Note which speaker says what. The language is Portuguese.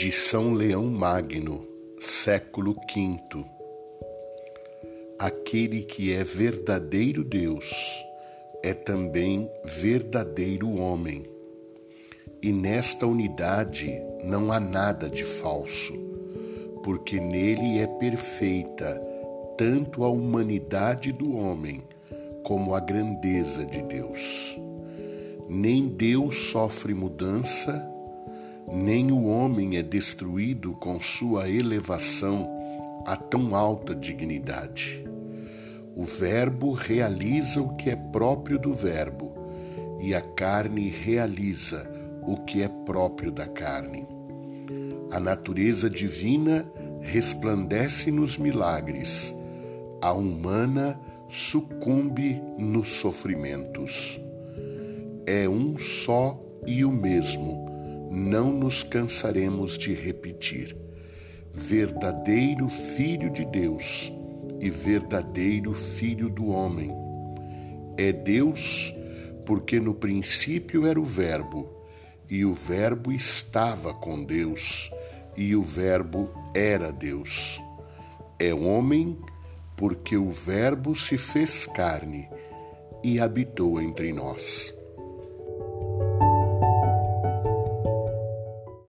Speaker 1: de São Leão Magno, século V. Aquele que é verdadeiro Deus é também verdadeiro homem. E nesta unidade não há nada de falso, porque nele é perfeita tanto a humanidade do homem como a grandeza de Deus. Nem Deus sofre mudança, nem o homem é destruído com sua elevação a tão alta dignidade. O Verbo realiza o que é próprio do Verbo, e a carne realiza o que é próprio da carne. A natureza divina resplandece nos milagres, a humana sucumbe nos sofrimentos. É um só e o mesmo não nos cansaremos de repetir: verdadeiro Filho de Deus e verdadeiro Filho do homem. É Deus porque no princípio era o Verbo, e o Verbo estava com Deus, e o Verbo era Deus. É homem porque o Verbo se fez carne e habitou entre nós.